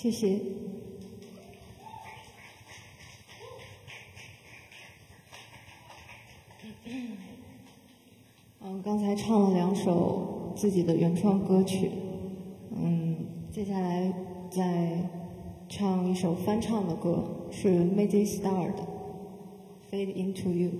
谢谢。嗯，刚才唱了两首自己的原创歌曲，嗯，接下来再唱一首翻唱的歌，是 Mazzy Star 的《Fade Into You》。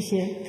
谢谢。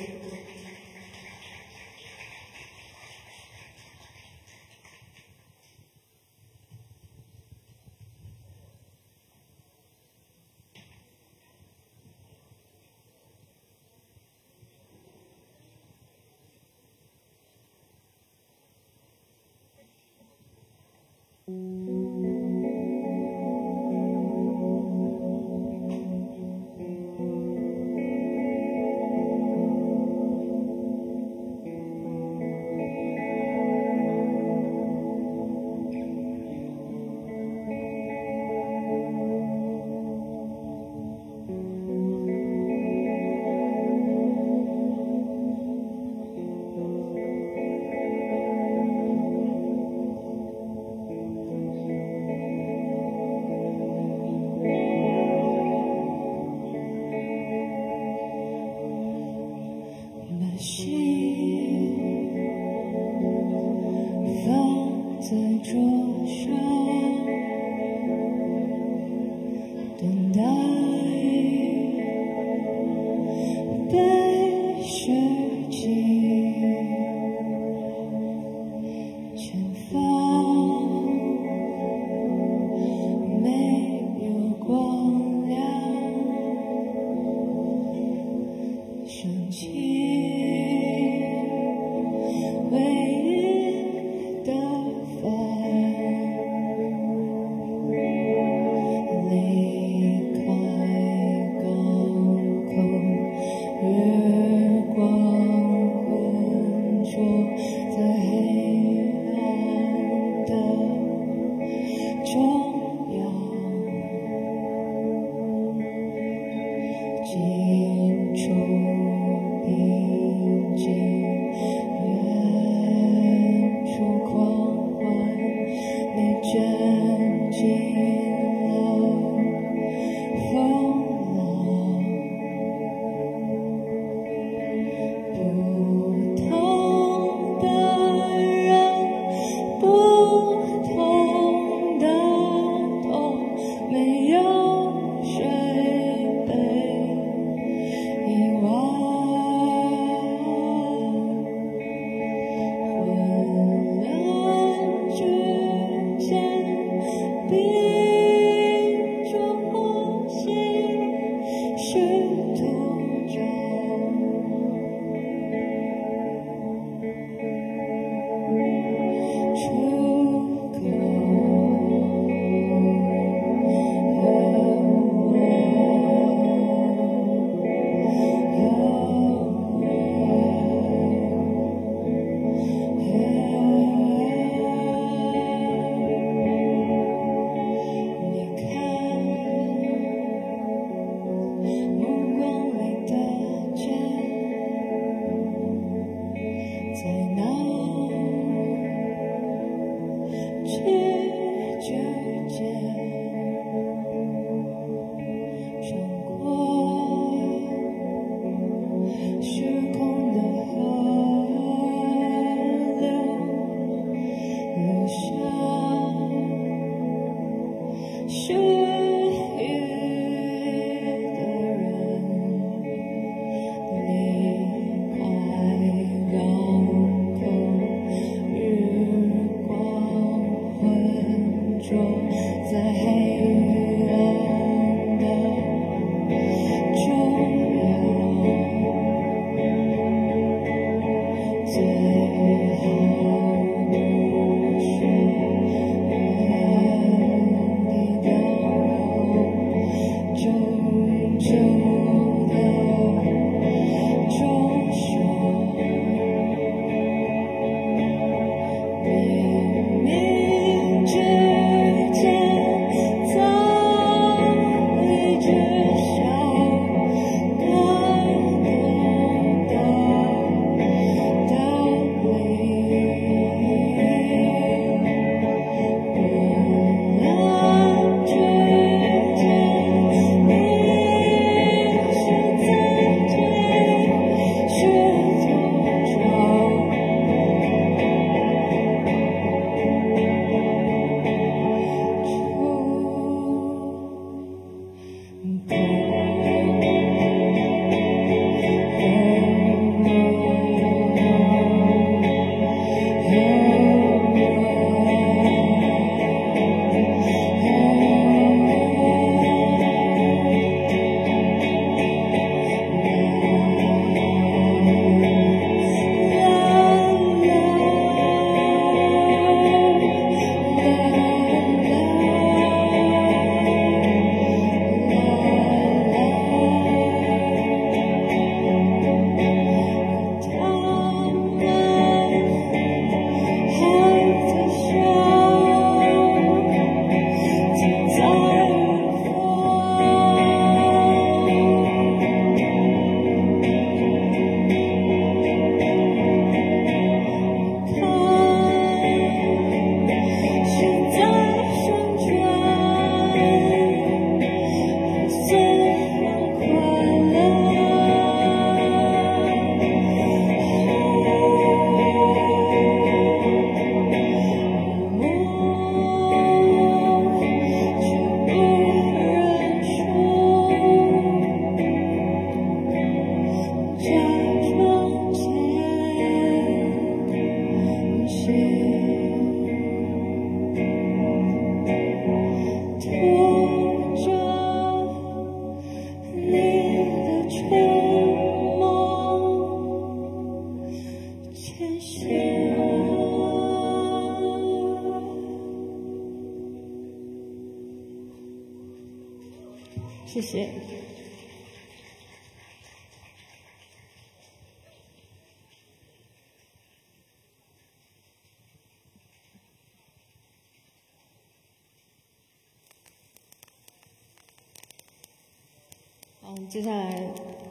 接下来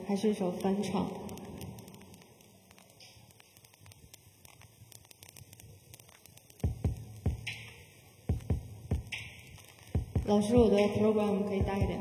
还是一首翻唱。老师，我的 program 可以大一点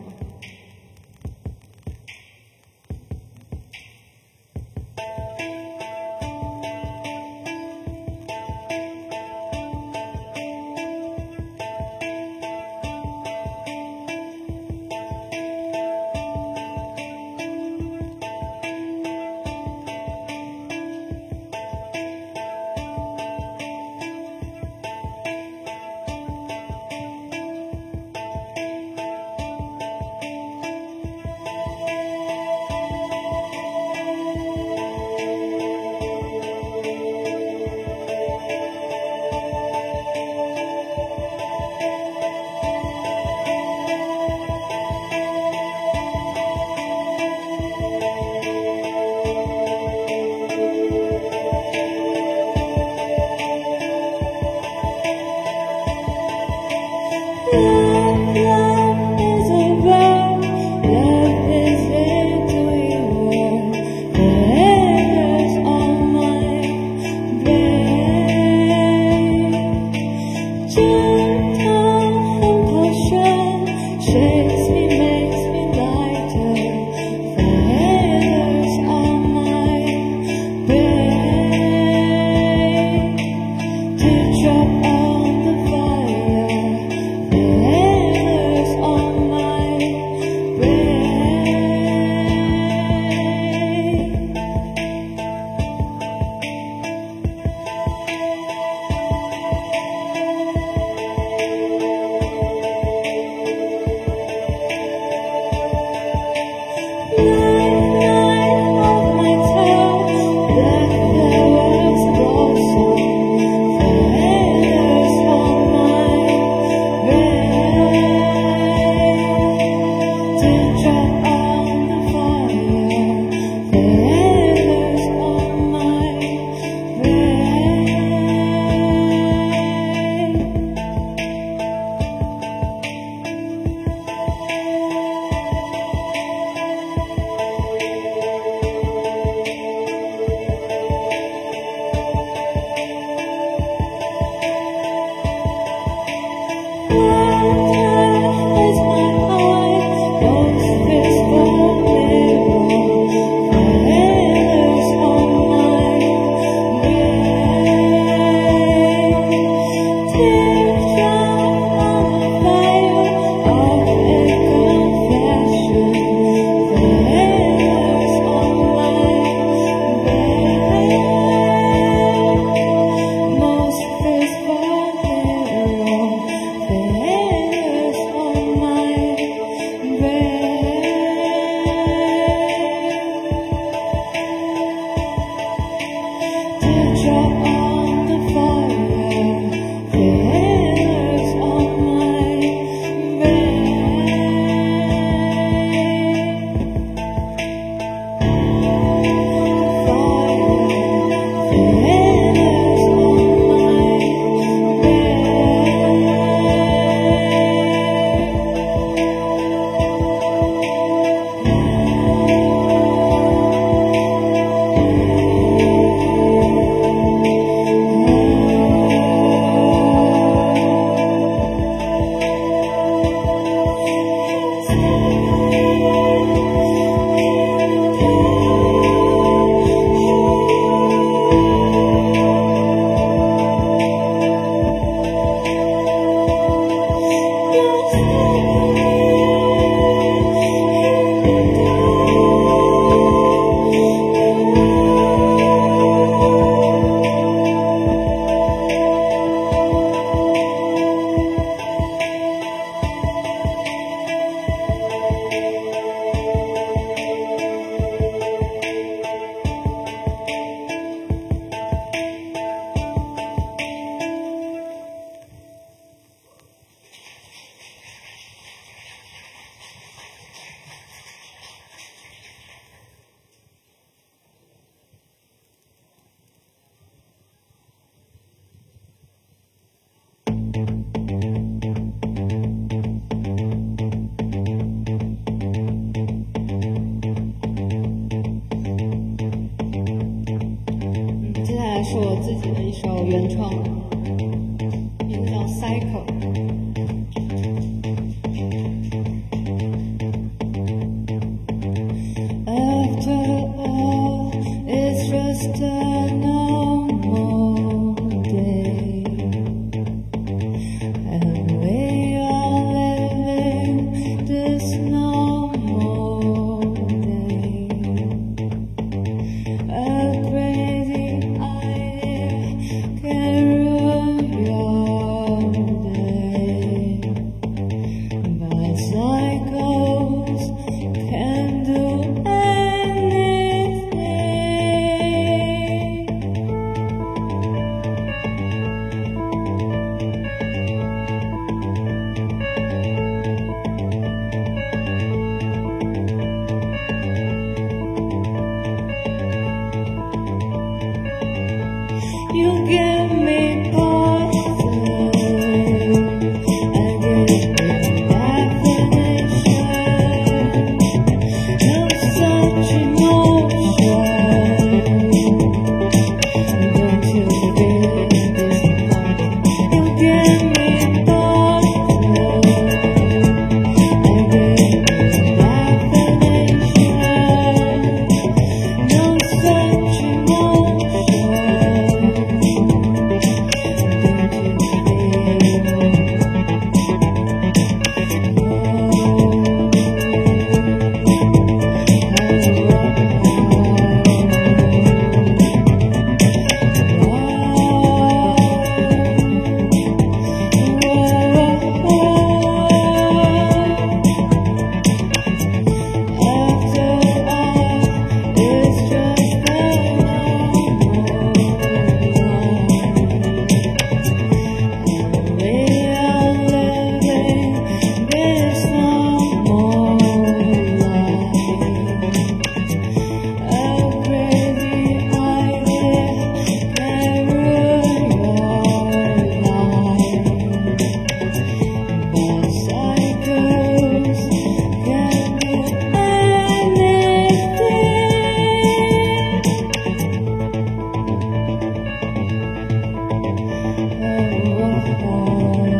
接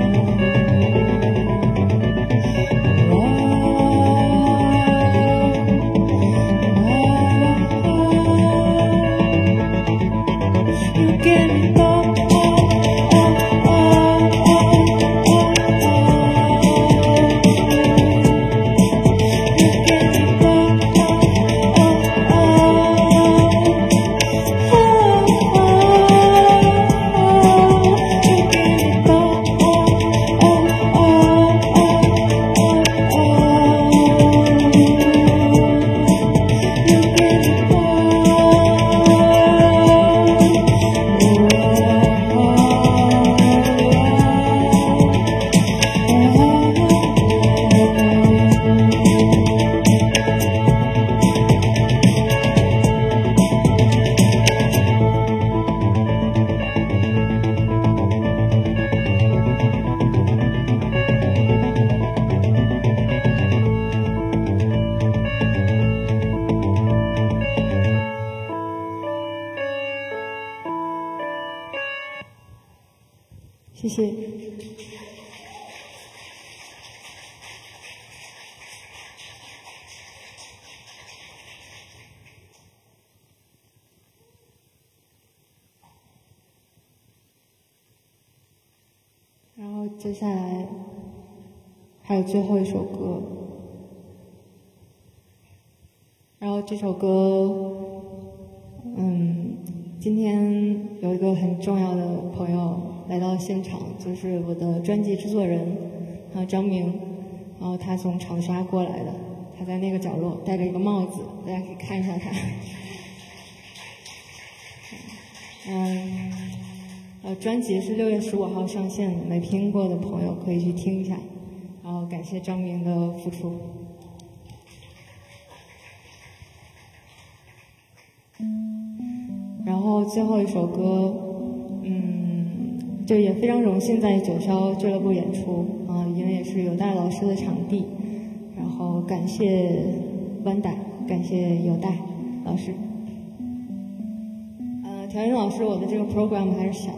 子，大家可以看一下他，嗯。呃，专辑是六月十五号上线的，没听过的朋友可以去听一下。然后感谢张明的付出。然后最后一首歌，嗯，就也非常荣幸在九霄俱乐部演出，啊，因为也是有戴老师的场地。然后感谢弯带，感谢有代老师。呃调音老师，我的这个 program 还是小。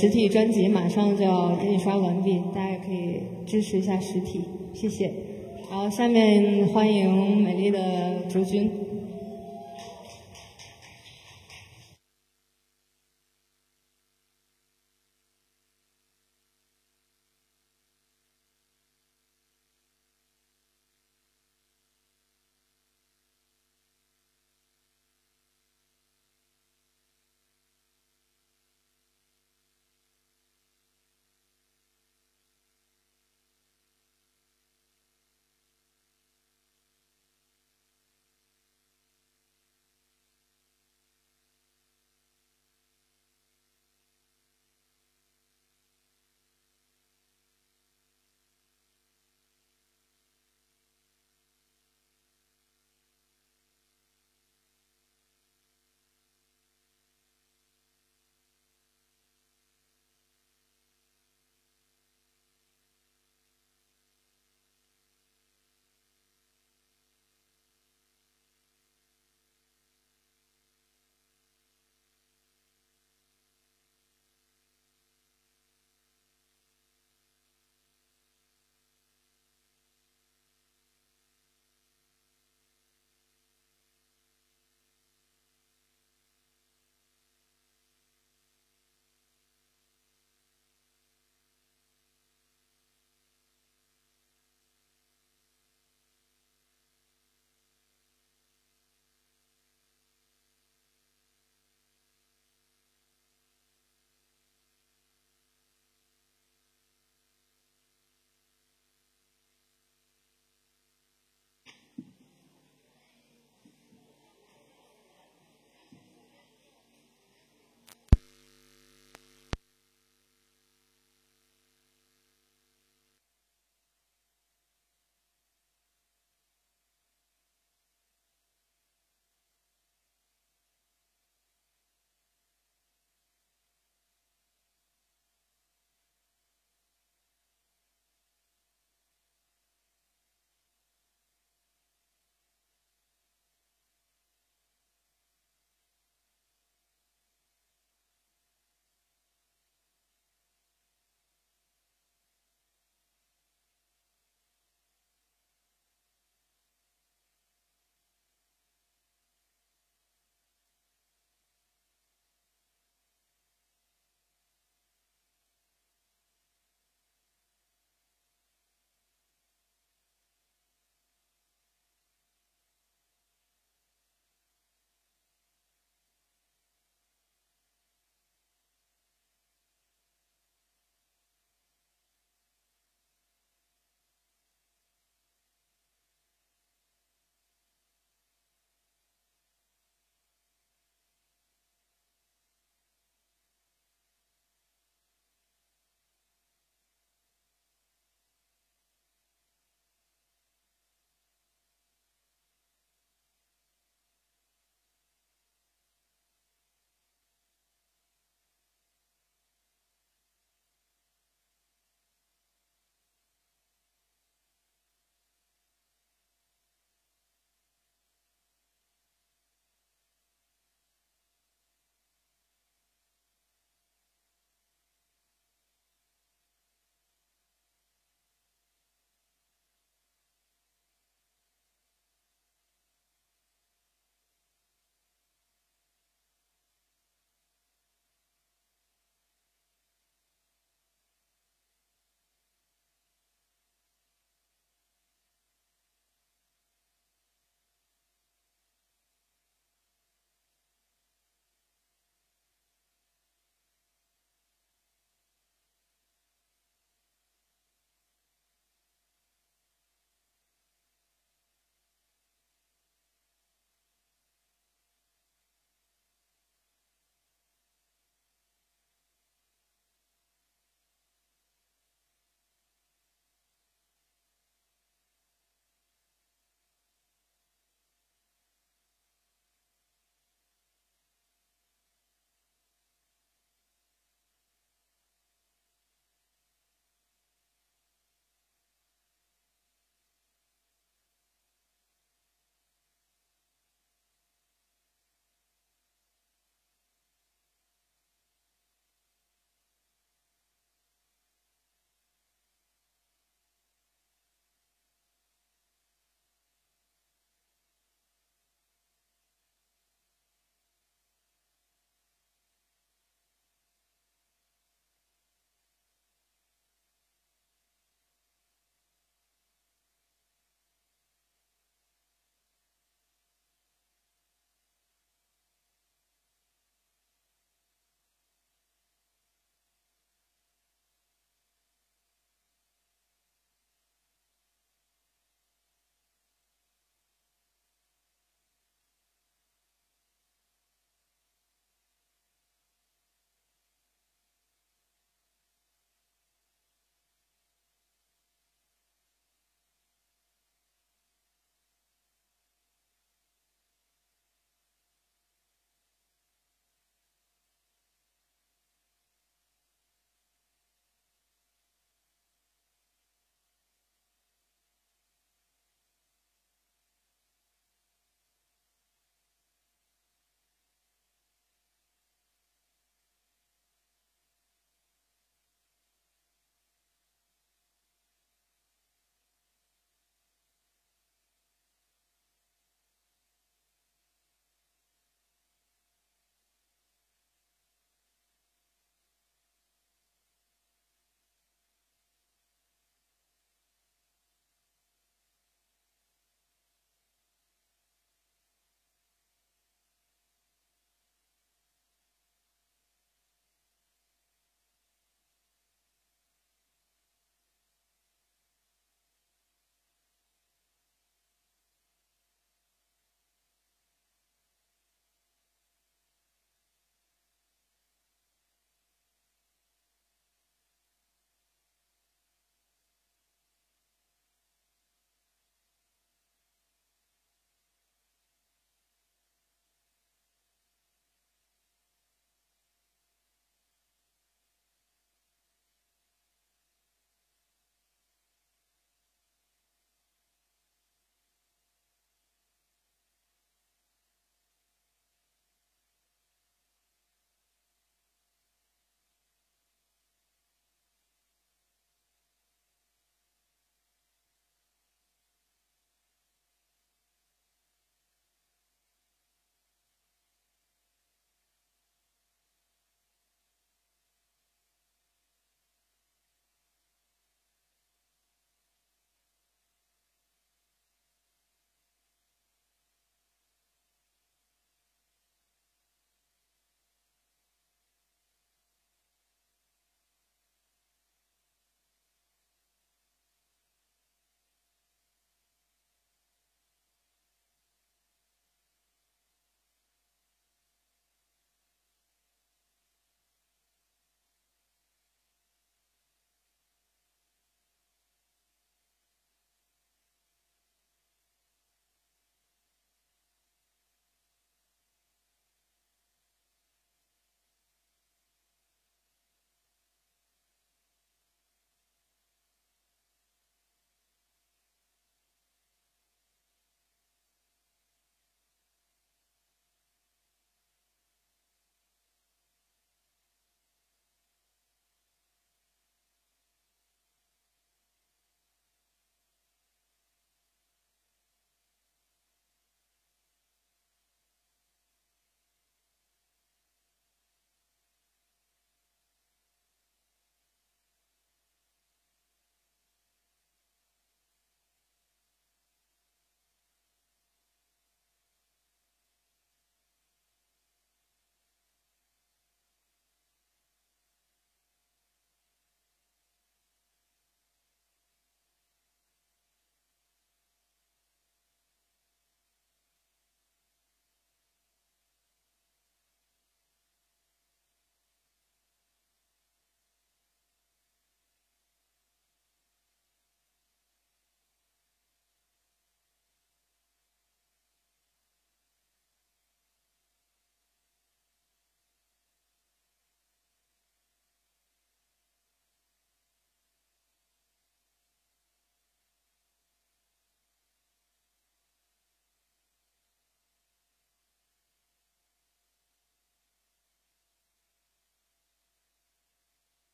实体专辑马上就要印刷完毕，大家也可以支持一下实体，谢谢。然后下面欢迎美丽的竹君。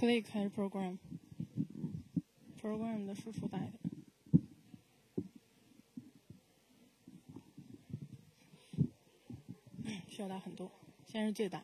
Click 还是 program？program 的输出大一点，需要大很多。现在是最大。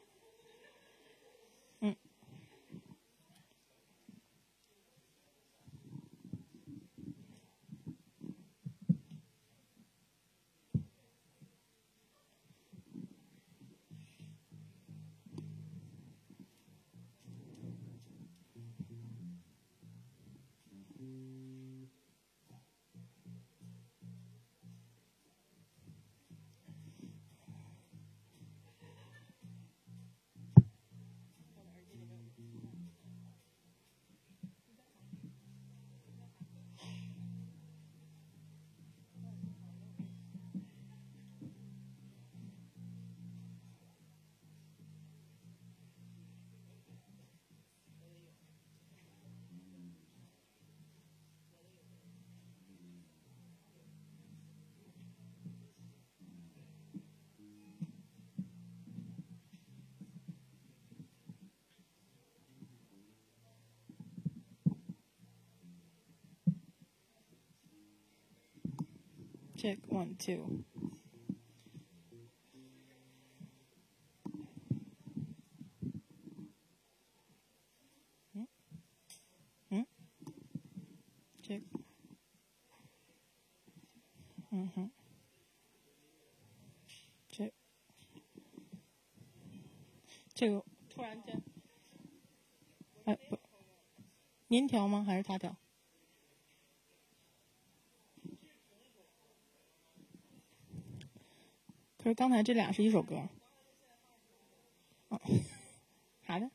Check one two。嗯嗯，check。嗯哼。这个突然间，哎不，您调吗？还是他调？就是刚才这俩是一首歌，哦，好的。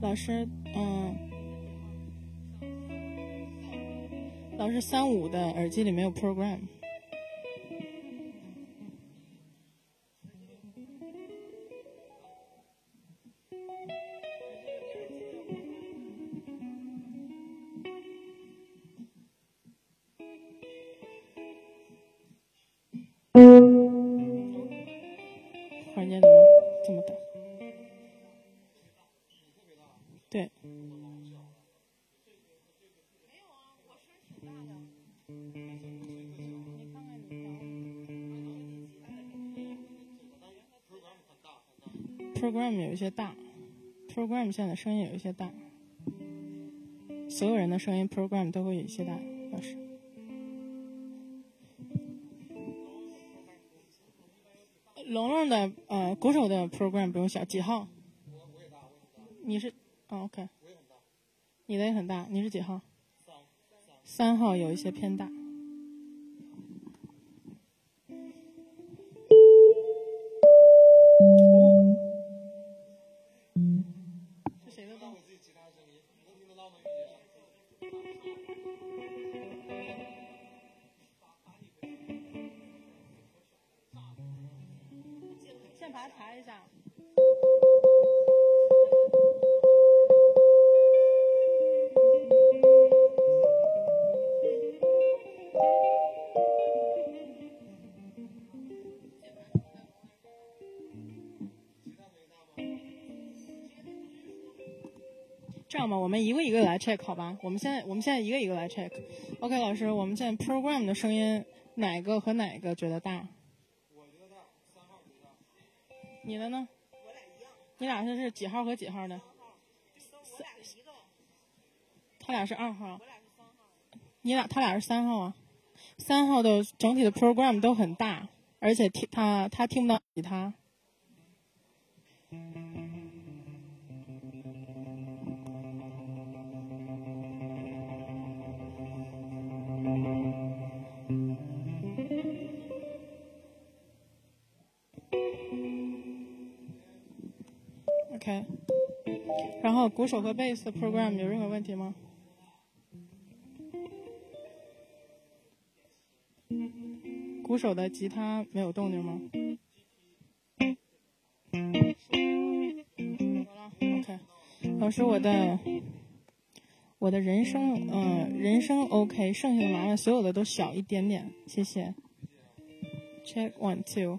老师，是三五的耳机里没有 program。，program 现在声音有一些大，所有人的声音 program 都会有一些大，老师。龙龙的呃鼓手的 program 不用小，几号？你是啊 OK。你的也很大，你是几号？三号有一些偏大。我们一个一个来 check 好吧？我们现在我们现在一个一个来 check。OK，老师，我们现在 program 的声音哪个和哪个觉得大？我觉得大，三号最大。你的呢？我俩一样。你俩是是几号和几号的？他俩是二号。你俩他俩是三号啊？三号的整体的 program 都很大，而且听他他听不到吉他。OK，然后鼓手和贝斯的 program 有任何问题吗？鼓手的吉他没有动静吗？OK，？老师，我的我的人声，嗯，人声 OK，剩下的麻烦所有的都小一点点，谢谢。Check one two。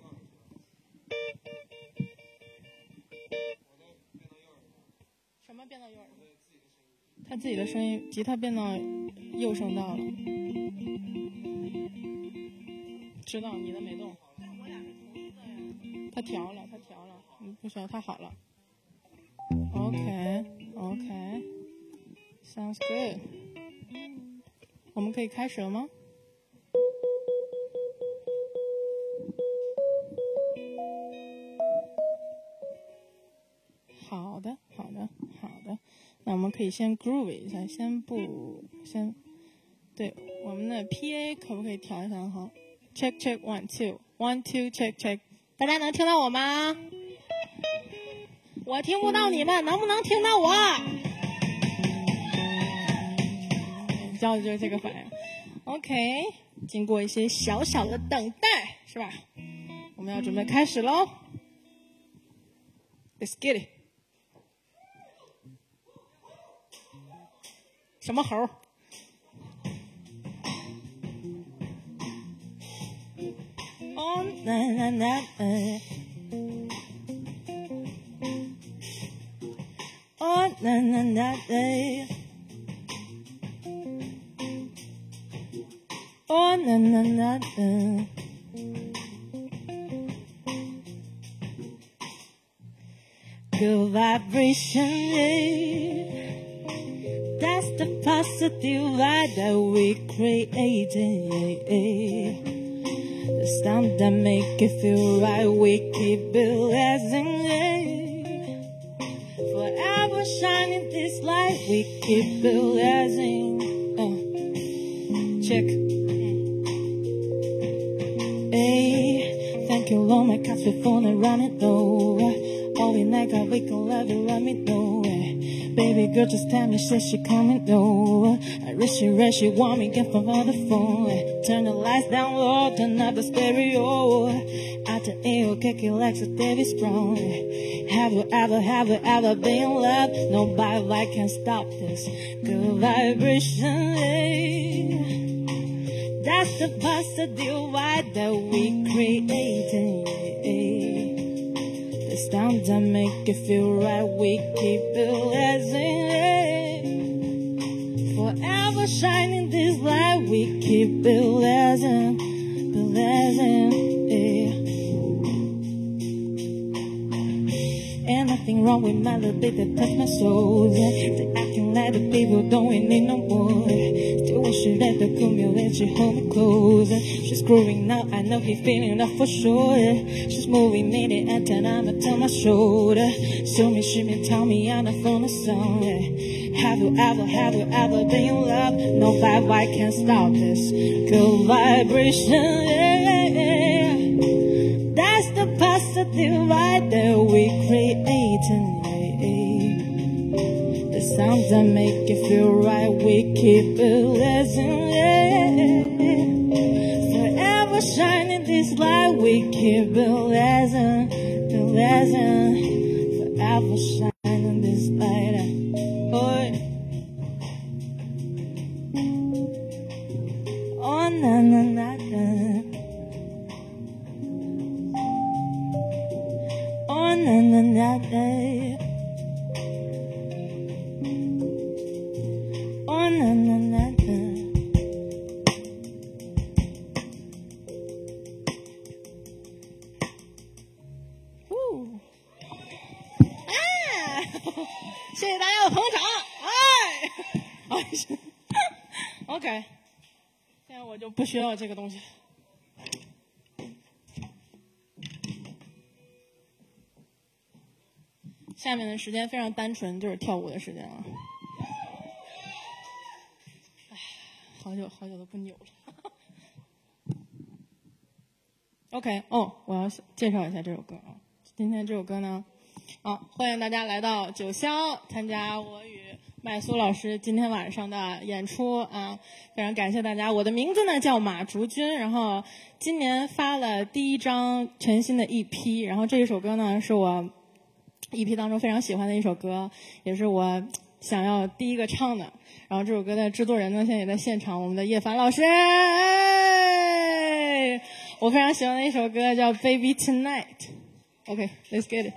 他自己的声音，吉他变到右声道了。知道你的没动。他调了，他调了，嗯，不需要，他好了。OK，OK，Sounds good。我们可以开始了吗？好的，好的。那我们可以先 groove 一下，先不先。对，我们的 PA 可不可以调一下？好，check check one two one two check check。大家能听到我吗？我听不到你们，能不能听到我？要的就是这个反应。OK，经过一些小小的等待，是吧？我们要准备开始喽。Let's get it。什么猴？哦，那那那，嗯。哦，那那那，哎。哦，那那那，嗯。Good vibration, yeah. That's the positive vibe that we created. The sound that make it feel right, we keep blessing. Forever shining this light, we keep blessing. Uh, check. Hey, thank you, Lord, my cats before they run it though. All we night, God, we can love you, let me know. Baby girl just tell me shit she coming no I wish she read she want me get from the phone Turn the lights down low, turn up the stereo. Out the air, kick it like a Davis Brown Have you ever, have you ever been in love? Nobody like can stop this good vibration eh? That's the positive vibe that we created it's time to make it feel right. We keep blessing. Forever shining this light. We keep blessing. Yeah. Ain't nothing wrong with my little bit that touch my soul. They acting like the people don't need no more. Wish let the cool me let you hold me close. She's growing now, I know he's feeling that for sure. She's moving in the antenna to my shoulder. Show me, show me, tell me I'm not from song. Have you ever, have you ever been in love? No vibe, I can't stop this good vibration. Yeah. That's the positive vibe that we Sounds that make it feel right, we keep it blessing. Forever shining this light, we keep blessing, blessing. Forever shining 需要这个东西。下面的时间非常单纯，就是跳舞的时间了。哎，好久好久都不扭了。OK，哦，我要介绍一下这首歌啊。今天这首歌呢，啊，欢迎大家来到九霄参加我与麦苏老师今天晚上的演出啊！非常感谢大家。我的名字呢叫马竹君，然后今年发了第一张全新的 EP，然后这一首歌呢是我 EP 当中非常喜欢的一首歌，也是我想要第一个唱的。然后这首歌的制作人呢，现在也在现场，我们的叶凡老师。我非常喜欢的一首歌叫《Baby Tonight》。OK，Let's get it。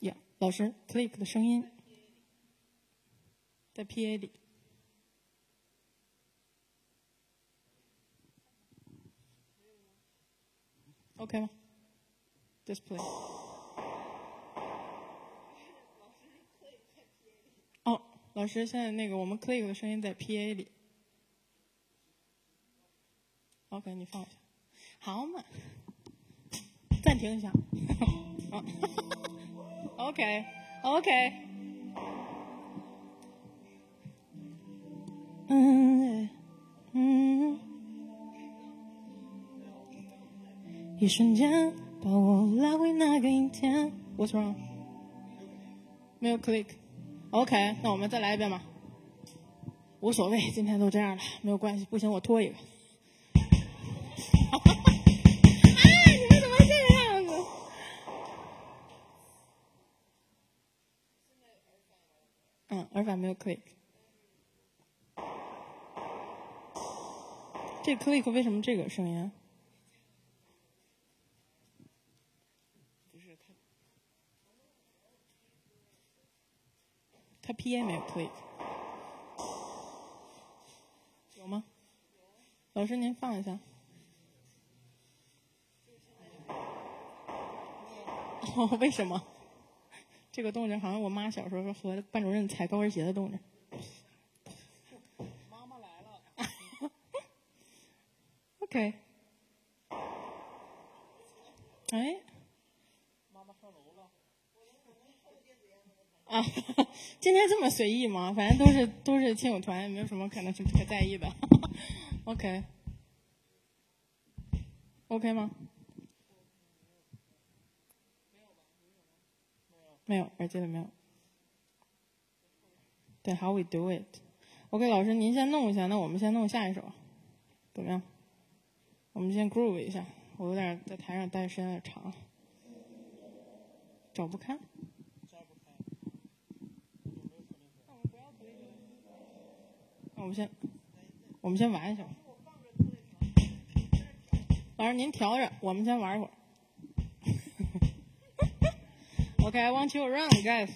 呀，老师，click 的声音在 PA 里。OK 吗？Display。哦，老师，现在那个我们 click 的声音在 PA 里。OK，你放一下。好嘛，暂停一下。啊 ，OK，OK。嗯嗯。一瞬间把我拉回那个阴天。What's wrong？没有 click。OK，那我们再来一遍吧。无所谓，今天都这样了，没有关系。不行，我拖一个。耳返没有 click。这 click 为什么这个声音？他 PA 没有 click，有吗？老师您放一下。哦，为什么？这个动静好像我妈小时候和班主任踩高跟鞋的动静。妈妈来了。OK。哎。妈妈上楼了。啊，今天这么随意吗？反正都是都是亲友团，也没有什么可能是可在意的。OK。OK 吗？没有，耳机里没有。对，How we do it？OK，、老师您先弄一下，那我们先弄下一首，怎么样？我们先 groove 一下，我有点在台上待时间有点长，找不开。那我们先，我们先玩一下。老师您调着，我们先玩一会儿。Okay, I want you around, guys.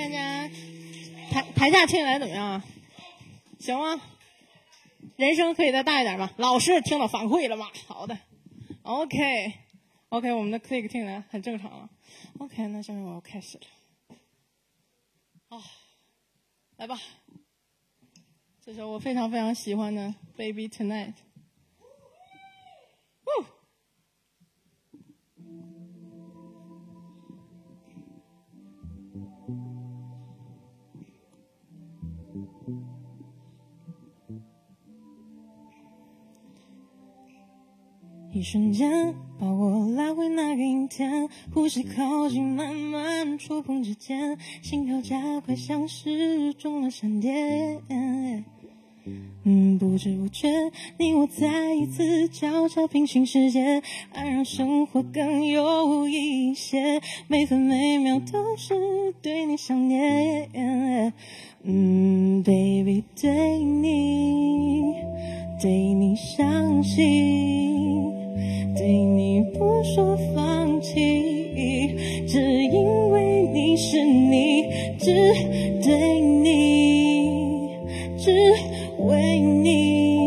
大家。台台下听起来怎么样啊？行吗？人声可以再大一点吗？老师听到反馈了吗？好的，OK，OK，、我们的 click 听起来很正常了。OK，那下面我要开始了。啊，来吧，这首我非常非常喜欢的《Baby Tonight》。一瞬间把我拉回那个阴天，呼吸靠近，慢慢触碰指尖，心跳加快，像是中了闪电。嗯，不知不觉，你我再一次交叉平行世界，爱让生活更有意义些，每分每秒都是对你想念。嗯，baby，对你，对你相信，对你不说放弃，只因为你是你，只对你，只为你，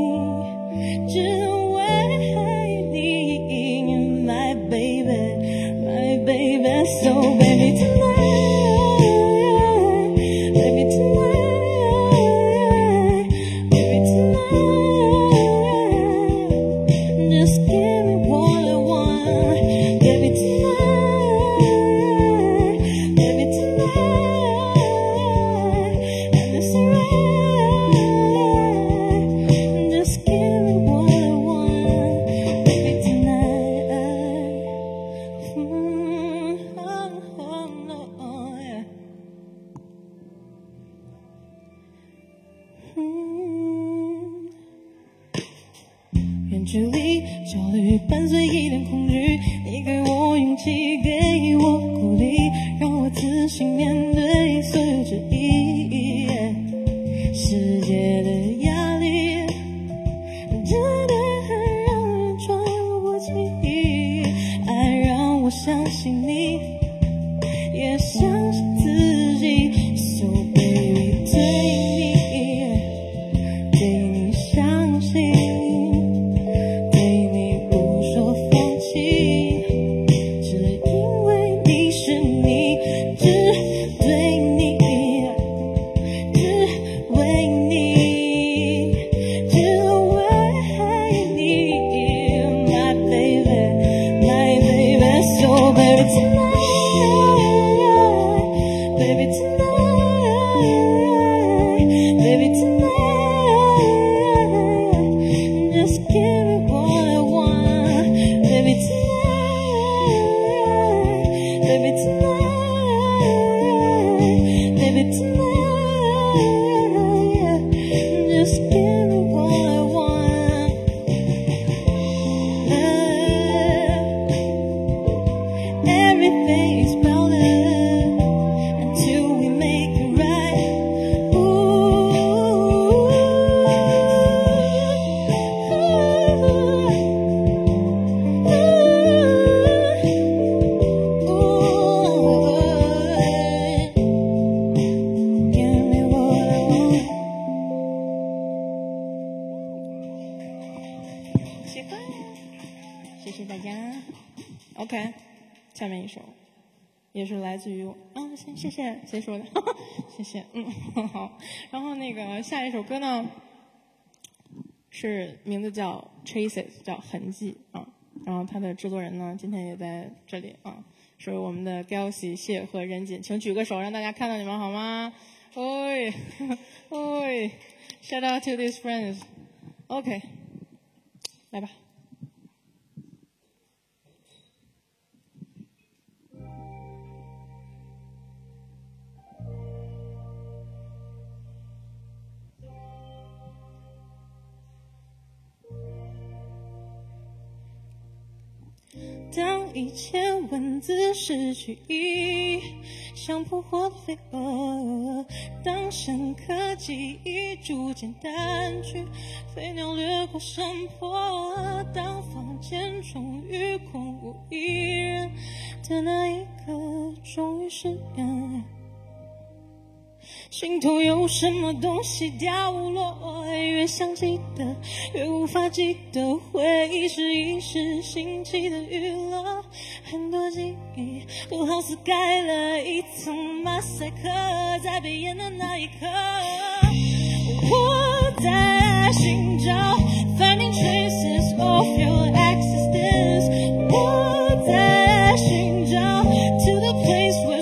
好。然后那个下一首歌呢，是名字叫《Traces》，叫痕迹啊。然后它的制作人呢，今天也在这里啊，是我们的 Galaxy 谢和任锦，请举个手，让大家看到你们好吗？喂，喂，Shout out to these friends，OK，来吧。当一切文字失去意义，像扑火的飞蛾；当深刻记忆逐渐淡去，飞鸟掠过山坡；当房间终于空无一人的那一刻，终于失眠。心头有什么东西掉落？越想记得，越无法记得。回忆是一时兴起的娱乐，很多记忆都好似盖了一层马赛克，在被淹的那一刻，我在寻找，finding traces of your existence。我在寻找，to the place where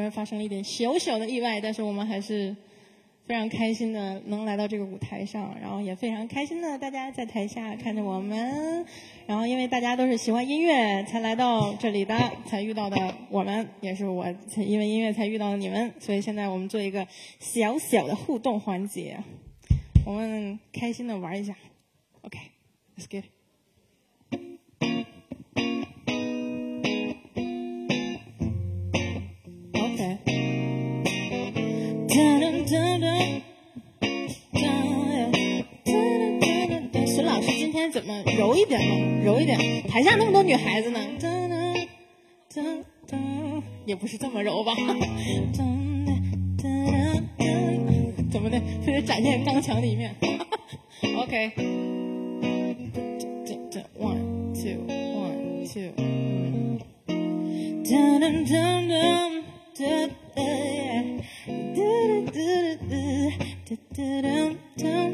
虽然发生了一点小小的意外，但是我们还是非常开心的能来到这个舞台上，然后也非常开心的大家在台下看着我们，然后因为大家都是喜欢音乐才来到这里的，才遇到的我们，也是我因为音乐才遇到的你们，所以现在我们做一个小小的互动环节，我们开心的玩一下，OK，Let's get。孙老师今天怎么柔一点嘛？柔一点，台下那么多女孩子呢，也不是这么柔吧？怎么的？非得展现刚强的一面？OK。One two one two。dum dum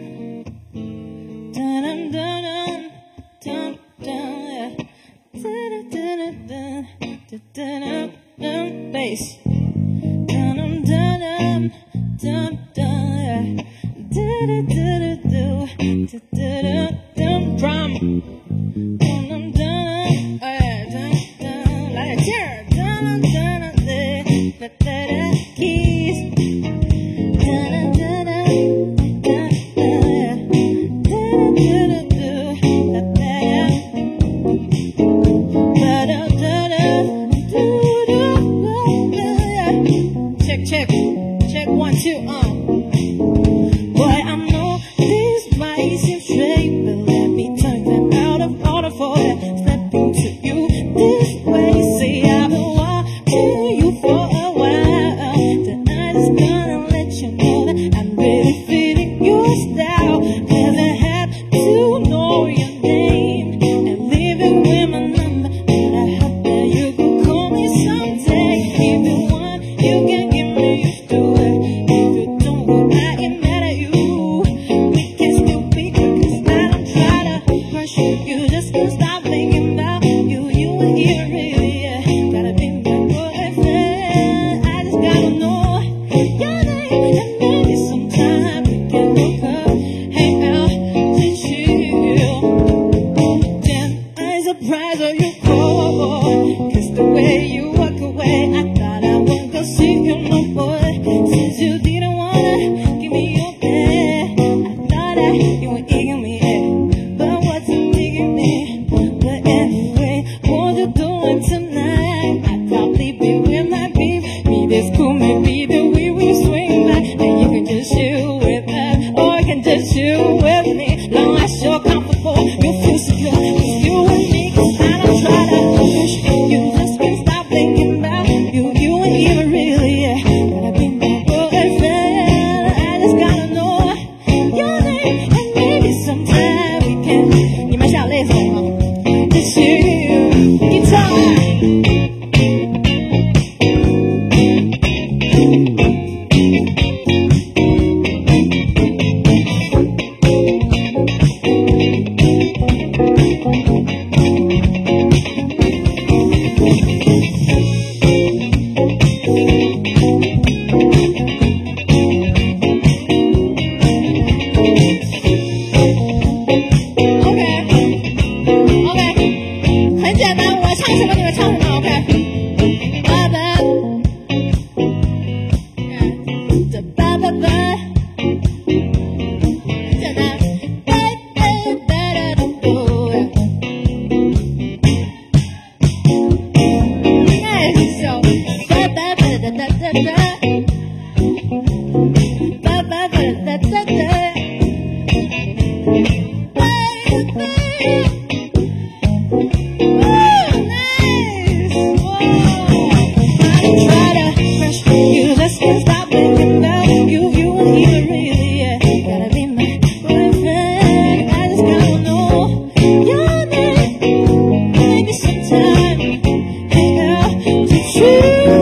Thank you.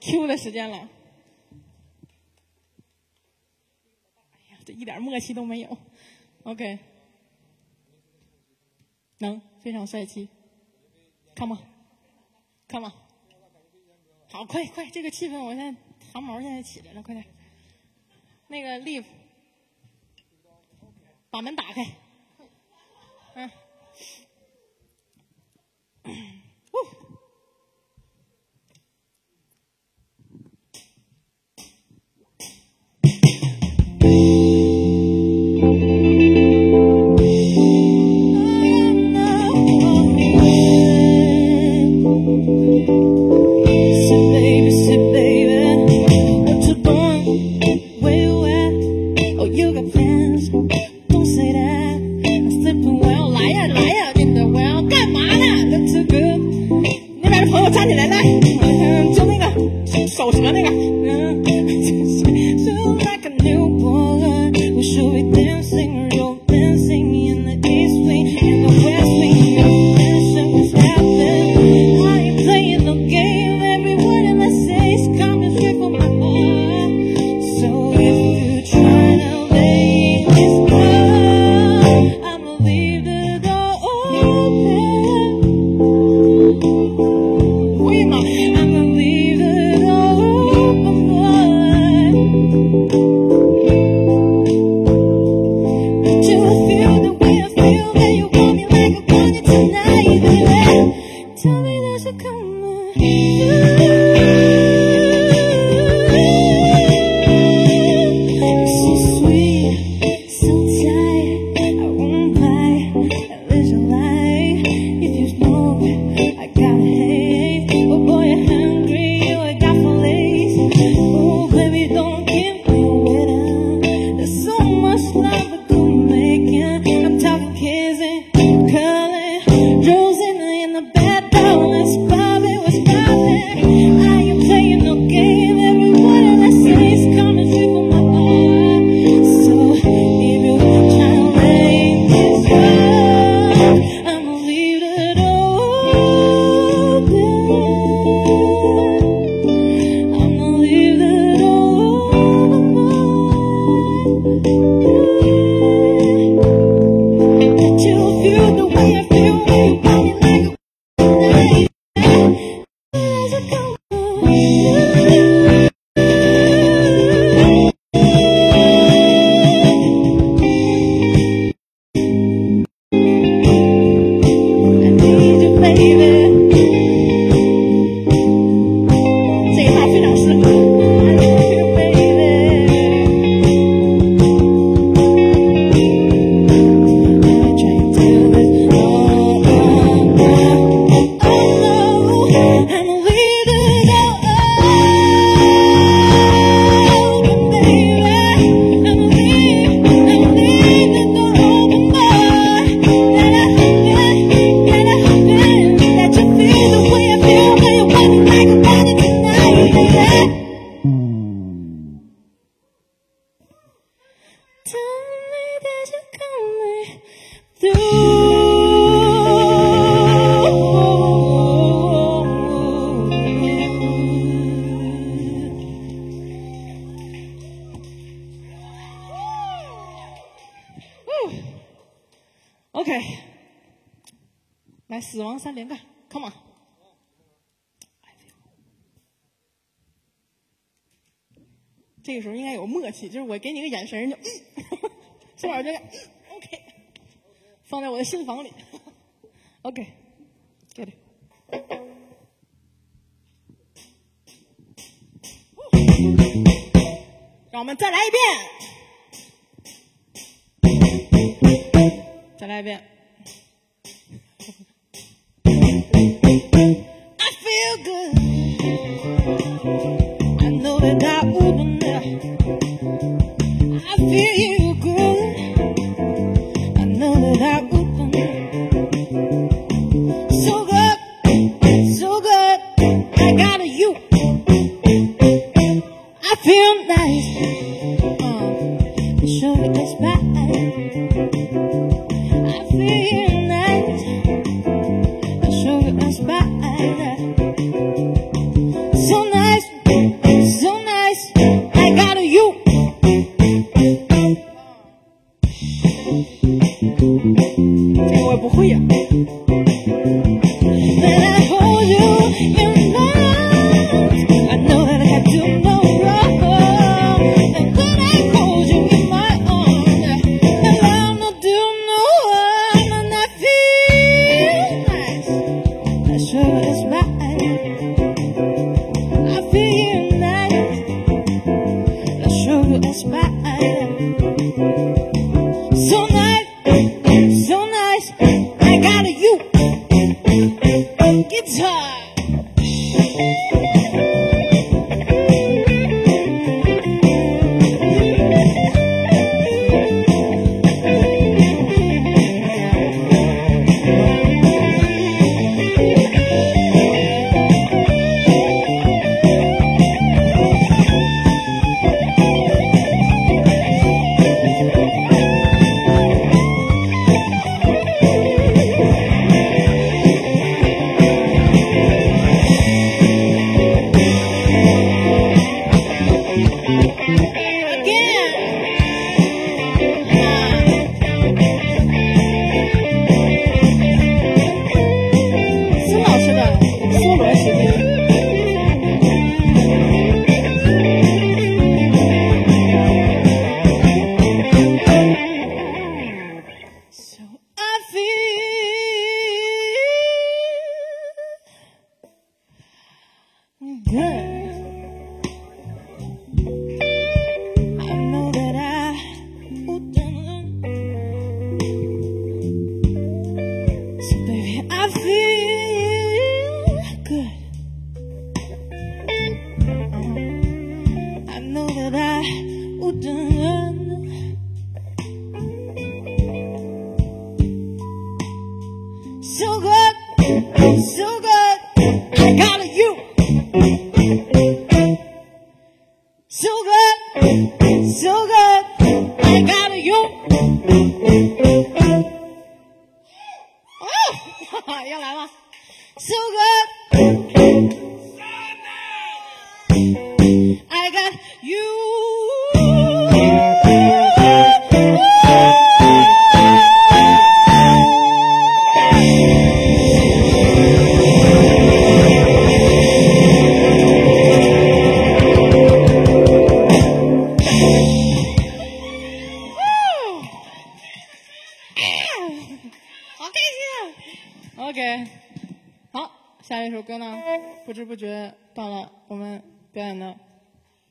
q 的时间了。哎呀这一点默契都没有。Ok 能非常帅气。Come on come on 好快快这个气氛我现在汗毛现在起来了快点。那个 leave 把门打开。嗯。You.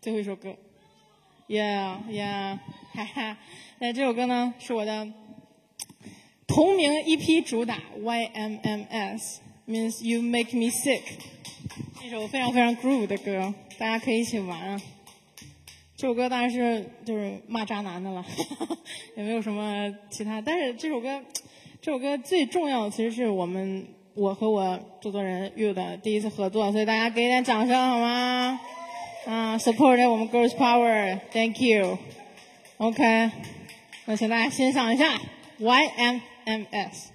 最后一首歌，Yeah Yeah，哈哈。那这首歌呢是我的同名 EP 主打 YMMS，means You Make Me Sick，一首非常非常 groove 的歌，大家可以一起玩啊。这首歌当然是就是骂渣男的了，也没有什么其他。但是这首歌，这首歌最重要的其实是我们我和我制作人 Yu 的第一次合作，所以大家给点掌声好吗？啊，supporting 我们 Girls Power，Thank you。OK，那请大家欣赏一下 YMMS。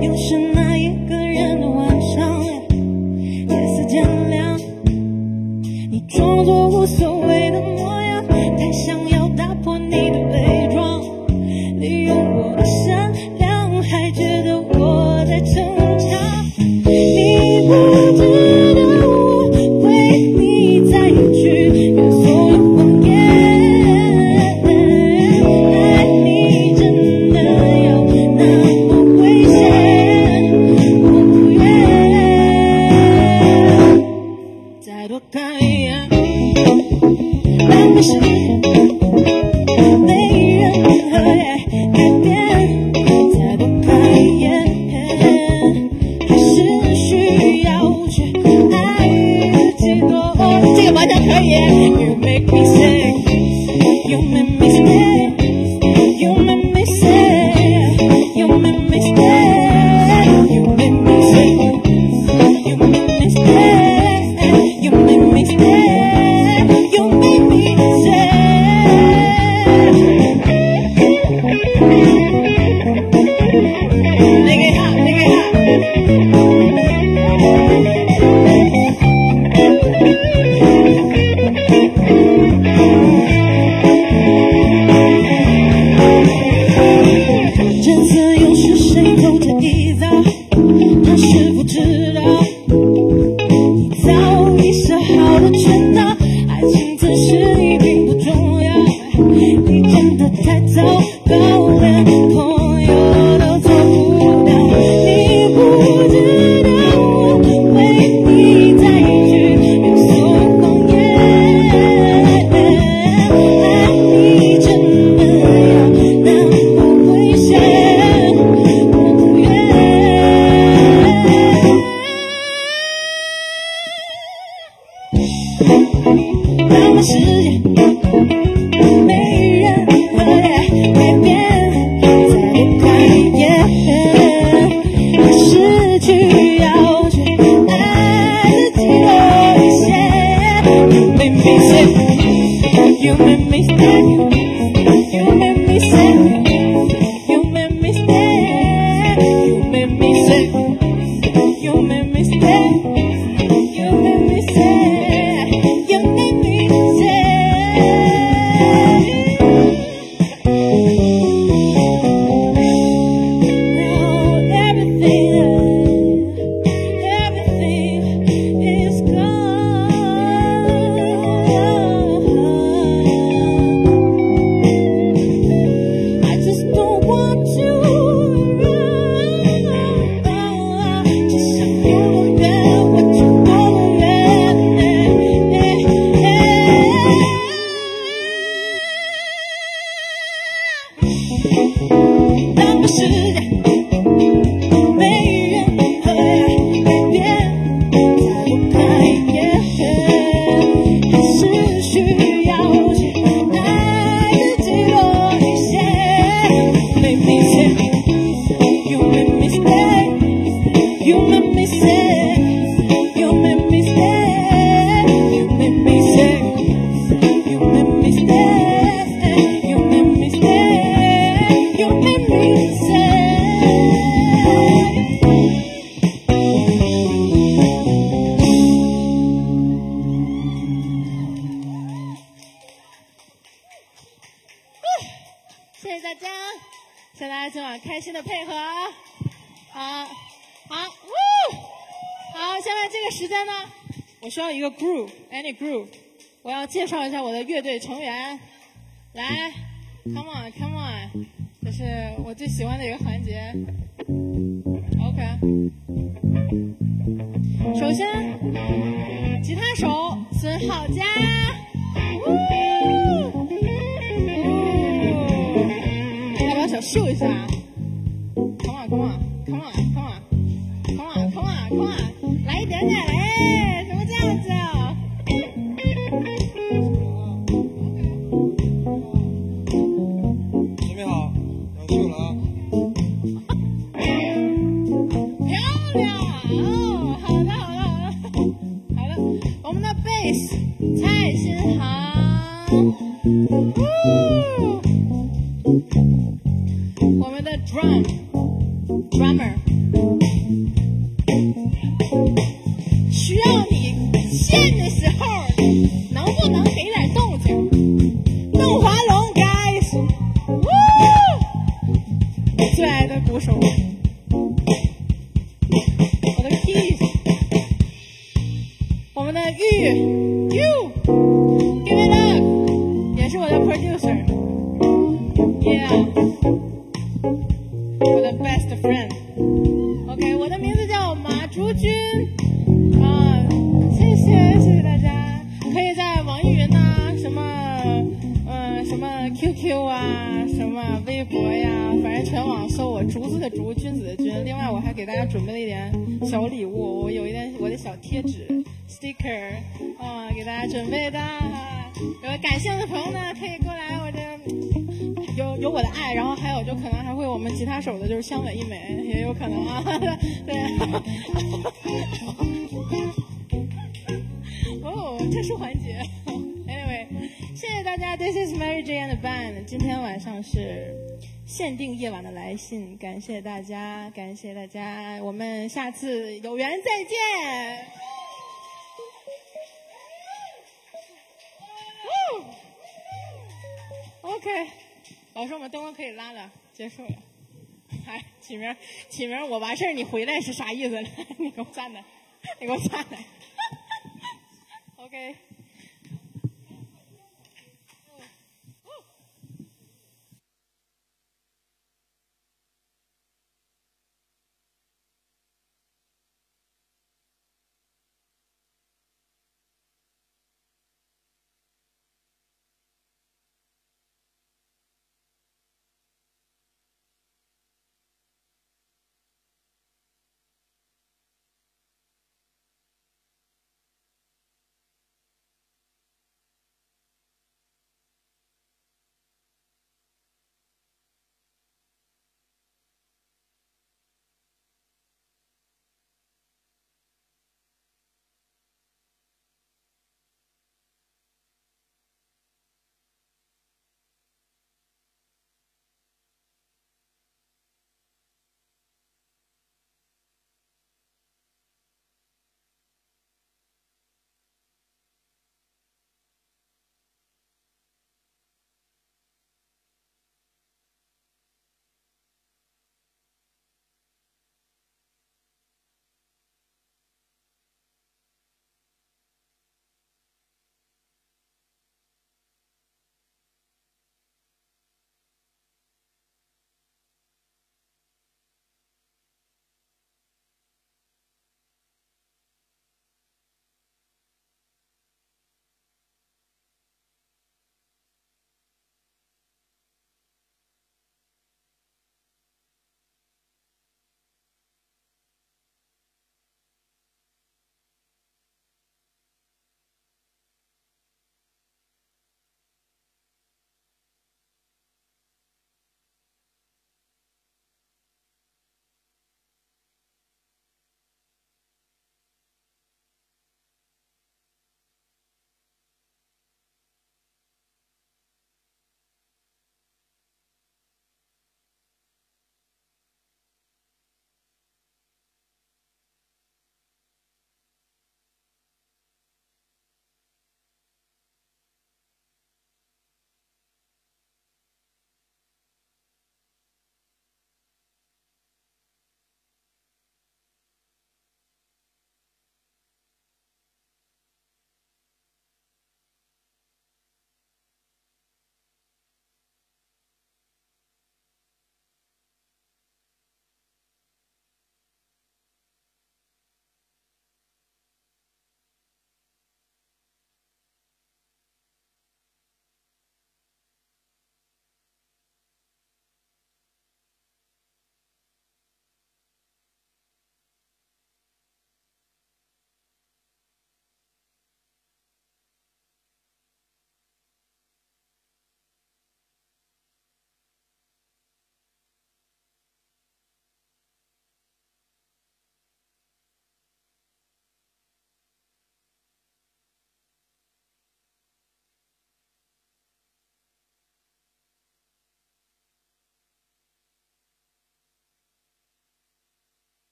又是装作无所谓的模样，太想要介绍一下我的乐队成员，来，come on，come on。这是我最喜欢的一个环节，OK。首先，吉他手孙浩佳，嗯，他要想秀一下，come on，come on，come on，come on，come on，come on。来一点点，来。谢谢大家，我们下次有缘再见。OK，老师，我们灯光可以拉了，结束了。来，启明，启明，我完事儿，你回来是啥意思？你给我站那，你给我站那。OK。